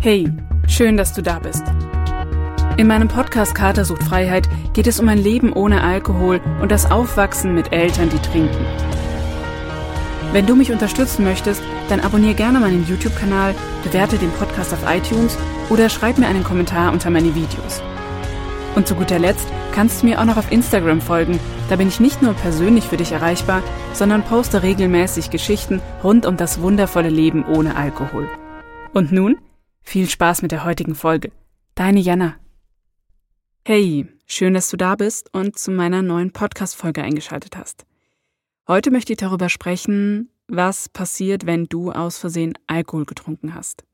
Hey, schön, dass du da bist. In meinem Podcast Kater sucht Freiheit geht es um ein Leben ohne Alkohol und das Aufwachsen mit Eltern, die trinken. Wenn du mich unterstützen möchtest, dann abonniere gerne meinen YouTube-Kanal, bewerte den Podcast auf iTunes oder schreib mir einen Kommentar unter meine Videos. Und zu guter Letzt kannst du mir auch noch auf Instagram folgen. Da bin ich nicht nur persönlich für dich erreichbar, sondern poste regelmäßig Geschichten rund um das wundervolle Leben ohne Alkohol. Und nun viel Spaß mit der heutigen Folge. Deine Jana. Hey, schön, dass du da bist und zu meiner neuen Podcast-Folge eingeschaltet hast. Heute möchte ich darüber sprechen, was passiert, wenn du aus Versehen Alkohol getrunken hast.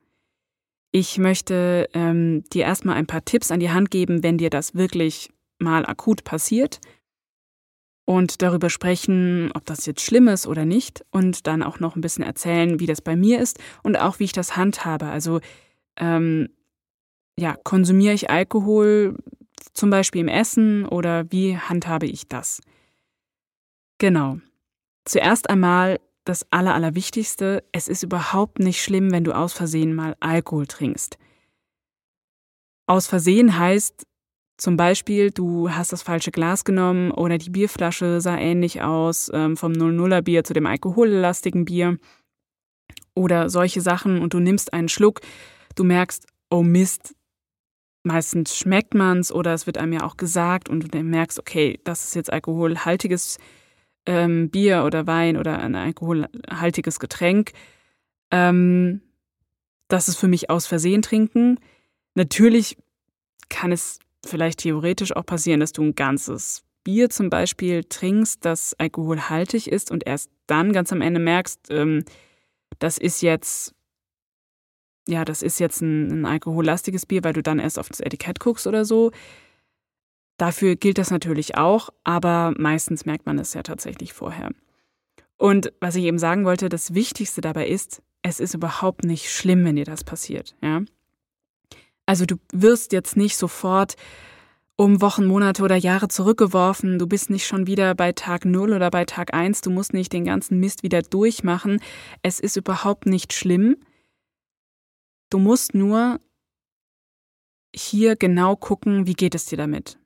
Ich möchte ähm, dir erstmal ein paar Tipps an die Hand geben, wenn dir das wirklich mal akut passiert und darüber sprechen, ob das jetzt schlimm ist oder nicht und dann auch noch ein bisschen erzählen, wie das bei mir ist und auch wie ich das handhabe. Also ähm, ja, konsumiere ich Alkohol zum Beispiel im Essen oder wie handhabe ich das? Genau. Zuerst einmal das Aller, Allerwichtigste, es ist überhaupt nicht schlimm, wenn du aus Versehen mal Alkohol trinkst. Aus Versehen heißt zum Beispiel, du hast das falsche Glas genommen oder die Bierflasche sah ähnlich aus, ähm, vom 00er Bier zu dem alkohollastigen Bier oder solche Sachen und du nimmst einen Schluck, du merkst, oh Mist, meistens schmeckt man's oder es wird einem ja auch gesagt und du merkst, okay, das ist jetzt alkoholhaltiges ähm, Bier oder Wein oder ein alkoholhaltiges Getränk. Ähm, das ist für mich aus Versehen trinken. Natürlich kann es vielleicht theoretisch auch passieren, dass du ein ganzes Bier zum Beispiel trinkst, das alkoholhaltig ist und erst dann ganz am Ende merkst, ähm, das ist jetzt ja, das ist jetzt ein, ein alkohollastiges Bier, weil du dann erst auf das Etikett guckst oder so. Dafür gilt das natürlich auch, aber meistens merkt man es ja tatsächlich vorher. Und was ich eben sagen wollte, das Wichtigste dabei ist, es ist überhaupt nicht schlimm, wenn dir das passiert, ja. Also du wirst jetzt nicht sofort um Wochen, Monate oder Jahre zurückgeworfen, du bist nicht schon wieder bei Tag 0 oder bei Tag 1, du musst nicht den ganzen Mist wieder durchmachen. Es ist überhaupt nicht schlimm. Du musst nur hier genau gucken, wie geht es dir damit.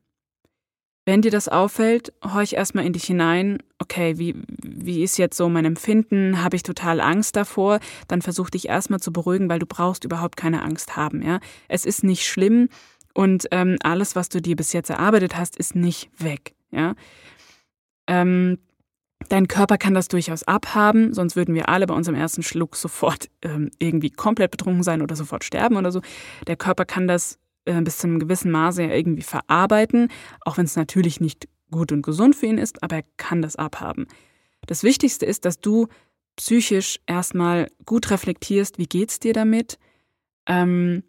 Wenn dir das auffällt, horch erstmal in dich hinein, okay, wie, wie ist jetzt so mein Empfinden? Habe ich total Angst davor? Dann versuch dich erstmal zu beruhigen, weil du brauchst überhaupt keine Angst haben, ja. Es ist nicht schlimm und ähm, alles, was du dir bis jetzt erarbeitet hast, ist nicht weg, ja. Ähm, Dein Körper kann das durchaus abhaben, sonst würden wir alle bei unserem ersten Schluck sofort ähm, irgendwie komplett betrunken sein oder sofort sterben oder so. Der Körper kann das äh, bis zu einem gewissen Maße ja irgendwie verarbeiten, auch wenn es natürlich nicht gut und gesund für ihn ist, aber er kann das abhaben. Das Wichtigste ist, dass du psychisch erstmal gut reflektierst, wie geht's dir damit? Ähm,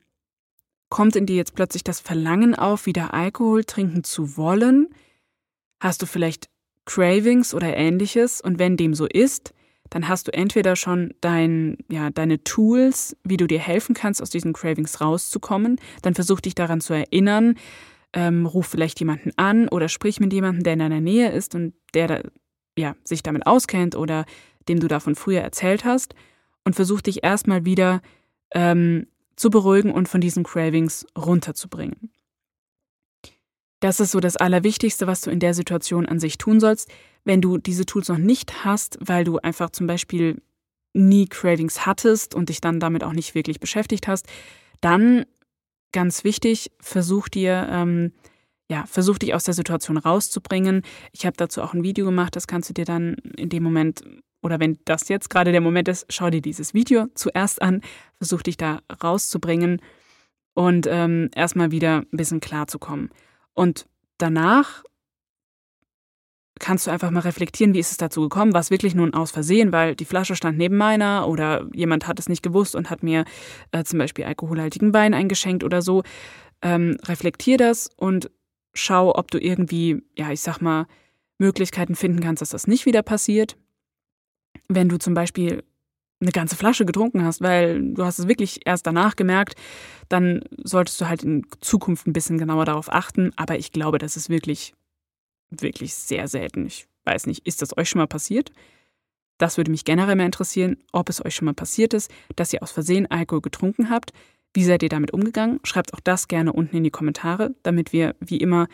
kommt in dir jetzt plötzlich das Verlangen auf, wieder Alkohol trinken zu wollen? Hast du vielleicht Cravings oder ähnliches. Und wenn dem so ist, dann hast du entweder schon dein, ja, deine Tools, wie du dir helfen kannst, aus diesen Cravings rauszukommen. Dann versuch dich daran zu erinnern. Ähm, ruf vielleicht jemanden an oder sprich mit jemandem, der in deiner Nähe ist und der da, ja, sich damit auskennt oder dem du davon früher erzählt hast. Und versuch dich erstmal wieder ähm, zu beruhigen und von diesen Cravings runterzubringen. Das ist so das Allerwichtigste, was du in der Situation an sich tun sollst. Wenn du diese Tools noch nicht hast, weil du einfach zum Beispiel nie Cravings hattest und dich dann damit auch nicht wirklich beschäftigt hast, dann ganz wichtig, versuch dir, ähm, ja, versuch dich aus der Situation rauszubringen. Ich habe dazu auch ein Video gemacht, das kannst du dir dann in dem Moment oder wenn das jetzt gerade der Moment ist, schau dir dieses Video zuerst an, versuch dich da rauszubringen und ähm, erstmal wieder ein bisschen klar zu kommen. Und danach kannst du einfach mal reflektieren, wie ist es dazu gekommen? War es wirklich nun aus Versehen, weil die Flasche stand neben meiner oder jemand hat es nicht gewusst und hat mir äh, zum Beispiel alkoholhaltigen Wein eingeschenkt oder so. Ähm, reflektier das und schau, ob du irgendwie, ja, ich sag mal, Möglichkeiten finden kannst, dass das nicht wieder passiert. Wenn du zum Beispiel eine ganze Flasche getrunken hast, weil du hast es wirklich erst danach gemerkt, dann solltest du halt in Zukunft ein bisschen genauer darauf achten. Aber ich glaube, das ist wirklich, wirklich sehr selten. Ich weiß nicht, ist das euch schon mal passiert? Das würde mich generell mal interessieren, ob es euch schon mal passiert ist, dass ihr aus Versehen Alkohol getrunken habt. Wie seid ihr damit umgegangen? Schreibt auch das gerne unten in die Kommentare, damit wir wie immer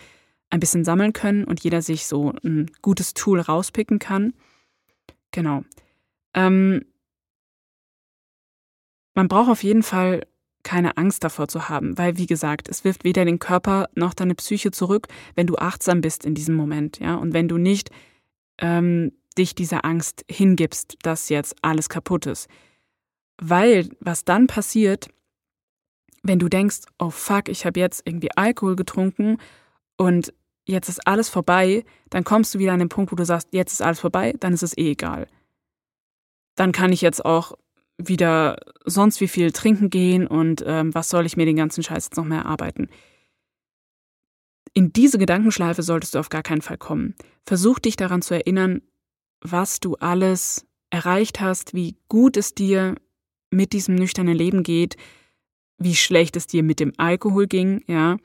ein bisschen sammeln können und jeder sich so ein gutes Tool rauspicken kann. Genau. Ähm, man braucht auf jeden Fall keine Angst davor zu haben, weil wie gesagt, es wirft weder den Körper noch deine Psyche zurück, wenn du achtsam bist in diesem Moment, ja, und wenn du nicht ähm, dich dieser Angst hingibst, dass jetzt alles kaputt ist. Weil was dann passiert, wenn du denkst, oh fuck, ich habe jetzt irgendwie Alkohol getrunken und jetzt ist alles vorbei, dann kommst du wieder an den Punkt, wo du sagst, jetzt ist alles vorbei, dann ist es eh egal. Dann kann ich jetzt auch wieder sonst wie viel trinken gehen und ähm, was soll ich mir den ganzen Scheiß jetzt noch mehr erarbeiten. In diese Gedankenschleife solltest du auf gar keinen Fall kommen. Versuch dich daran zu erinnern, was du alles erreicht hast, wie gut es dir mit diesem nüchternen Leben geht, wie schlecht es dir mit dem Alkohol ging, ja.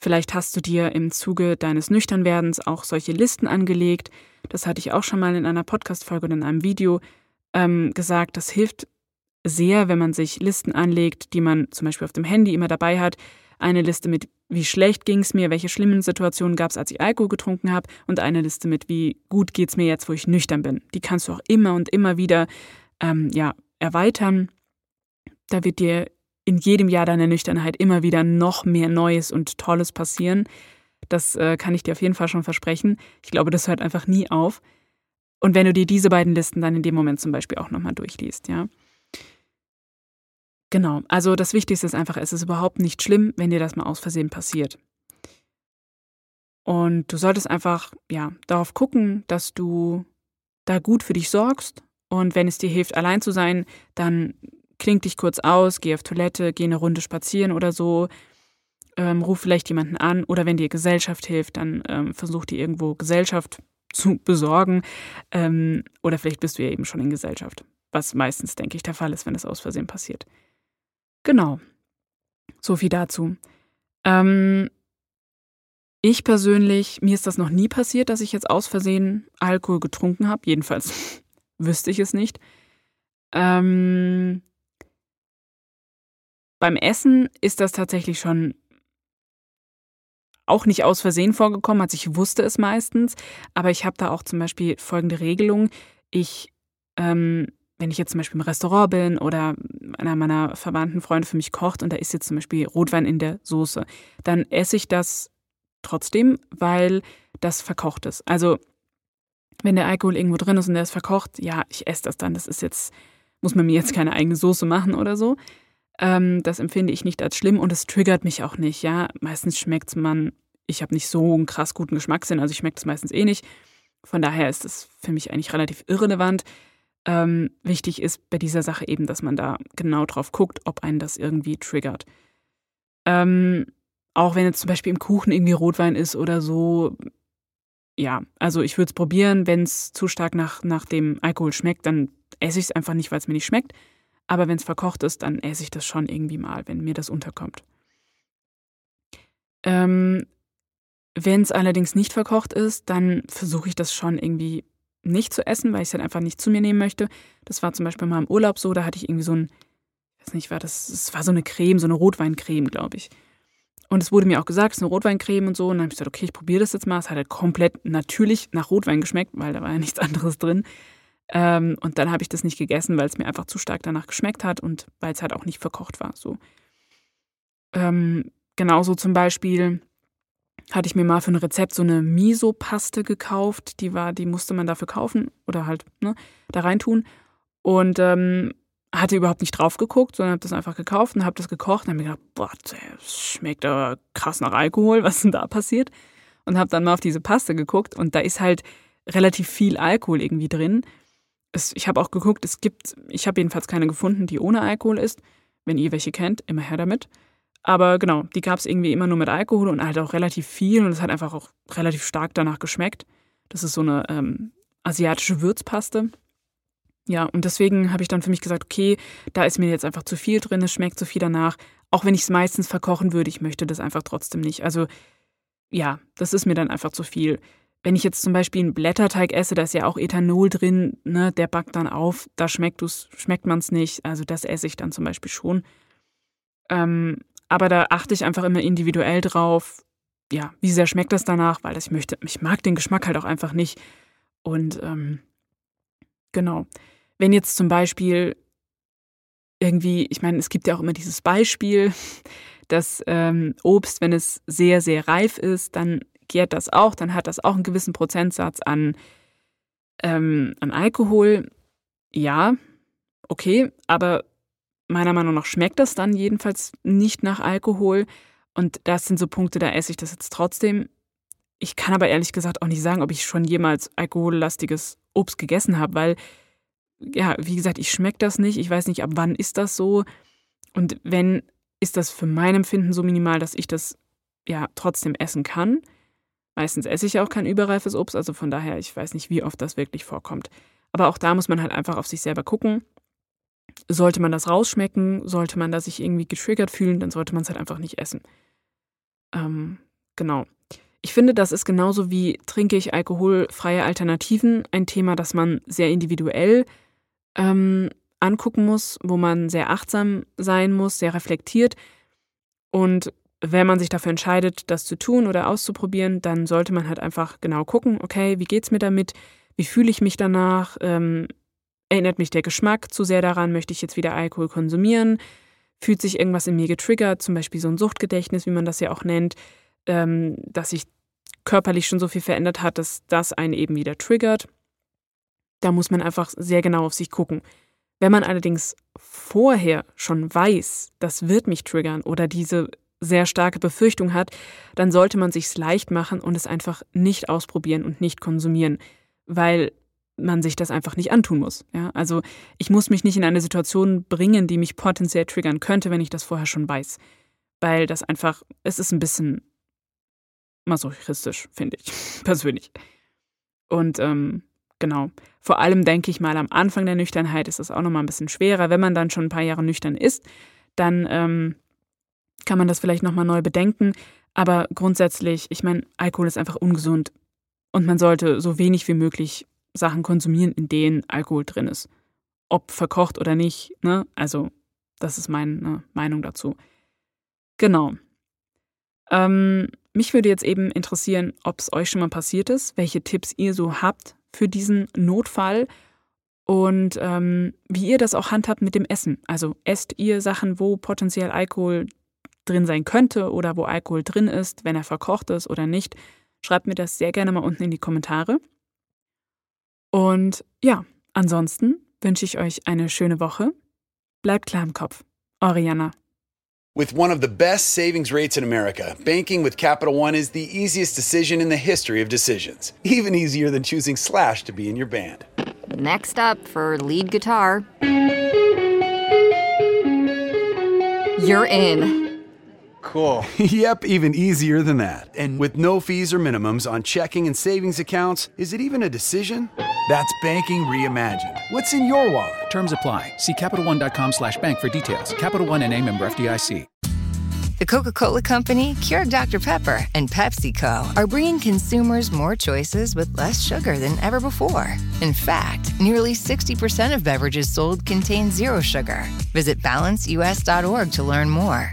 Vielleicht hast du dir im Zuge deines Nüchternwerdens auch solche Listen angelegt. Das hatte ich auch schon mal in einer Podcast-Folge oder in einem Video ähm, gesagt. Das hilft sehr, wenn man sich Listen anlegt, die man zum Beispiel auf dem Handy immer dabei hat. Eine Liste mit, wie schlecht ging es mir, welche schlimmen Situationen gab es, als ich Alkohol getrunken habe, und eine Liste mit, wie gut geht es mir jetzt, wo ich nüchtern bin. Die kannst du auch immer und immer wieder ähm, ja, erweitern. Da wird dir in jedem Jahr deiner Nüchternheit immer wieder noch mehr Neues und Tolles passieren. Das äh, kann ich dir auf jeden Fall schon versprechen. Ich glaube, das hört einfach nie auf. Und wenn du dir diese beiden Listen dann in dem Moment zum Beispiel auch nochmal durchliest, ja. Genau, also das Wichtigste ist einfach, es ist überhaupt nicht schlimm, wenn dir das mal aus Versehen passiert. Und du solltest einfach, ja, darauf gucken, dass du da gut für dich sorgst. Und wenn es dir hilft, allein zu sein, dann kling dich kurz aus, geh auf Toilette, geh eine Runde spazieren oder so. Ähm, ruf vielleicht jemanden an oder wenn dir Gesellschaft hilft, dann ähm, versuch dir irgendwo Gesellschaft zu besorgen. Ähm, oder vielleicht bist du ja eben schon in Gesellschaft, was meistens, denke ich, der Fall ist, wenn es aus Versehen passiert. Genau. So viel dazu. Ähm, ich persönlich, mir ist das noch nie passiert, dass ich jetzt aus Versehen Alkohol getrunken habe. Jedenfalls wüsste ich es nicht. Ähm, beim Essen ist das tatsächlich schon auch nicht aus Versehen vorgekommen, also ich wusste es meistens, aber ich habe da auch zum Beispiel folgende Regelung. Ich ähm, wenn ich jetzt zum Beispiel im Restaurant bin oder einer meiner verwandten Freunde für mich kocht und da ist jetzt zum Beispiel Rotwein in der Soße, dann esse ich das trotzdem, weil das verkocht ist. Also wenn der Alkohol irgendwo drin ist und der ist verkocht, ja, ich esse das dann. Das ist jetzt, muss man mir jetzt keine eigene Soße machen oder so. Ähm, das empfinde ich nicht als schlimm und es triggert mich auch nicht, ja. Meistens schmeckt man, ich habe nicht so einen krass guten Geschmackssinn, also ich schmecke es meistens eh nicht. Von daher ist es für mich eigentlich relativ irrelevant. Ähm, wichtig ist bei dieser Sache eben, dass man da genau drauf guckt, ob einen das irgendwie triggert. Ähm, auch wenn jetzt zum Beispiel im Kuchen irgendwie Rotwein ist oder so, ja, also ich würde es probieren. Wenn es zu stark nach, nach dem Alkohol schmeckt, dann esse ich es einfach nicht, weil es mir nicht schmeckt. Aber wenn es verkocht ist, dann esse ich das schon irgendwie mal, wenn mir das unterkommt. Ähm, wenn es allerdings nicht verkocht ist, dann versuche ich das schon irgendwie nicht zu essen, weil ich es halt einfach nicht zu mir nehmen möchte. Das war zum Beispiel mal im Urlaub so, da hatte ich irgendwie so ein, ich weiß nicht, war das, es war so eine Creme, so eine Rotweincreme, glaube ich. Und es wurde mir auch gesagt, es ist eine Rotweincreme und so. Und dann habe ich gesagt, okay, ich probiere das jetzt mal. Es hat halt komplett natürlich nach Rotwein geschmeckt, weil da war ja nichts anderes drin. Ähm, und dann habe ich das nicht gegessen, weil es mir einfach zu stark danach geschmeckt hat und weil es halt auch nicht verkocht war. So. Ähm, genauso zum Beispiel hatte ich mir mal für ein Rezept so eine Miso-Paste gekauft. Die war, die musste man dafür kaufen oder halt ne, da reintun. Und ähm, hatte überhaupt nicht drauf geguckt, sondern habe das einfach gekauft und habe das gekocht und habe mir gedacht, boah, das schmeckt aber krass nach Alkohol, was denn da passiert? Und habe dann mal auf diese Paste geguckt und da ist halt relativ viel Alkohol irgendwie drin. Es, ich habe auch geguckt, es gibt, ich habe jedenfalls keine gefunden, die ohne Alkohol ist. Wenn ihr welche kennt, immer her damit. Aber genau, die gab es irgendwie immer nur mit Alkohol und halt auch relativ viel und es hat einfach auch relativ stark danach geschmeckt. Das ist so eine ähm, asiatische Würzpaste. Ja, und deswegen habe ich dann für mich gesagt, okay, da ist mir jetzt einfach zu viel drin, es schmeckt zu viel danach. Auch wenn ich es meistens verkochen würde, ich möchte das einfach trotzdem nicht. Also ja, das ist mir dann einfach zu viel. Wenn ich jetzt zum Beispiel einen Blätterteig esse, da ist ja auch Ethanol drin, ne, der backt dann auf, da schmeckt, schmeckt man es nicht. Also das esse ich dann zum Beispiel schon. Ähm, aber da achte ich einfach immer individuell drauf, ja, wie sehr schmeckt das danach, weil ich möchte, ich mag den Geschmack halt auch einfach nicht. Und ähm, genau. Wenn jetzt zum Beispiel irgendwie, ich meine, es gibt ja auch immer dieses Beispiel, dass ähm, Obst, wenn es sehr, sehr reif ist, dann gärt das auch, dann hat das auch einen gewissen Prozentsatz an, ähm, an Alkohol. Ja, okay, aber meiner Meinung nach schmeckt das dann jedenfalls nicht nach Alkohol. Und das sind so Punkte, da esse ich das jetzt trotzdem. Ich kann aber ehrlich gesagt auch nicht sagen, ob ich schon jemals alkohollastiges Obst gegessen habe, weil, ja, wie gesagt, ich schmecke das nicht. Ich weiß nicht, ab wann ist das so. Und wenn, ist das für mein Empfinden so minimal, dass ich das ja trotzdem essen kann. Meistens esse ich ja auch kein überreifes Obst, also von daher, ich weiß nicht, wie oft das wirklich vorkommt. Aber auch da muss man halt einfach auf sich selber gucken. Sollte man das rausschmecken, sollte man da sich irgendwie getriggert fühlen, dann sollte man es halt einfach nicht essen. Ähm, genau. Ich finde, das ist genauso wie trinke ich alkoholfreie Alternativen ein Thema, das man sehr individuell ähm, angucken muss, wo man sehr achtsam sein muss, sehr reflektiert. Und wenn man sich dafür entscheidet, das zu tun oder auszuprobieren, dann sollte man halt einfach genau gucken, okay, wie geht's mir damit? Wie fühle ich mich danach? Ähm, erinnert mich der Geschmack zu sehr daran? Möchte ich jetzt wieder Alkohol konsumieren? Fühlt sich irgendwas in mir getriggert, zum Beispiel so ein Suchtgedächtnis, wie man das ja auch nennt, ähm, dass sich körperlich schon so viel verändert hat, dass das einen eben wieder triggert? Da muss man einfach sehr genau auf sich gucken. Wenn man allerdings vorher schon weiß, das wird mich triggern oder diese sehr starke Befürchtung hat, dann sollte man sich's leicht machen und es einfach nicht ausprobieren und nicht konsumieren, weil man sich das einfach nicht antun muss. Ja? Also ich muss mich nicht in eine Situation bringen, die mich potenziell triggern könnte, wenn ich das vorher schon weiß. Weil das einfach, es ist ein bisschen masochistisch, finde ich, persönlich. Und ähm, genau. Vor allem denke ich mal, am Anfang der Nüchternheit ist es auch nochmal ein bisschen schwerer. Wenn man dann schon ein paar Jahre nüchtern ist, dann ähm, kann man das vielleicht nochmal neu bedenken. Aber grundsätzlich, ich meine, Alkohol ist einfach ungesund und man sollte so wenig wie möglich Sachen konsumieren, in denen Alkohol drin ist. Ob verkocht oder nicht, ne? Also, das ist meine Meinung dazu. Genau. Ähm, mich würde jetzt eben interessieren, ob es euch schon mal passiert ist, welche Tipps ihr so habt für diesen Notfall und ähm, wie ihr das auch handhabt mit dem Essen. Also esst ihr Sachen, wo potenziell Alkohol drin sein könnte oder wo Alkohol drin ist, wenn er verkocht ist oder nicht. Schreibt mir das sehr gerne mal unten in die Kommentare. Und ja, ansonsten wünsche ich euch eine schöne Woche. Bleibt klar im Kopf. Oriana. With one of the best savings rates in America, banking with Capital One is the easiest decision in the history of decisions. Even easier than choosing Slash to be in your band. Next up for lead guitar. You're in. Cool. yep, even easier than that. And with no fees or minimums on checking and savings accounts, is it even a decision? That's banking reimagined. What's in your wallet? Terms apply. See CapitalOne.com slash bank for details. Capital One and a member FDIC. The Coca-Cola Company, Keurig Dr. Pepper, and PepsiCo are bringing consumers more choices with less sugar than ever before. In fact, nearly 60% of beverages sold contain zero sugar. Visit balanceus.org to learn more.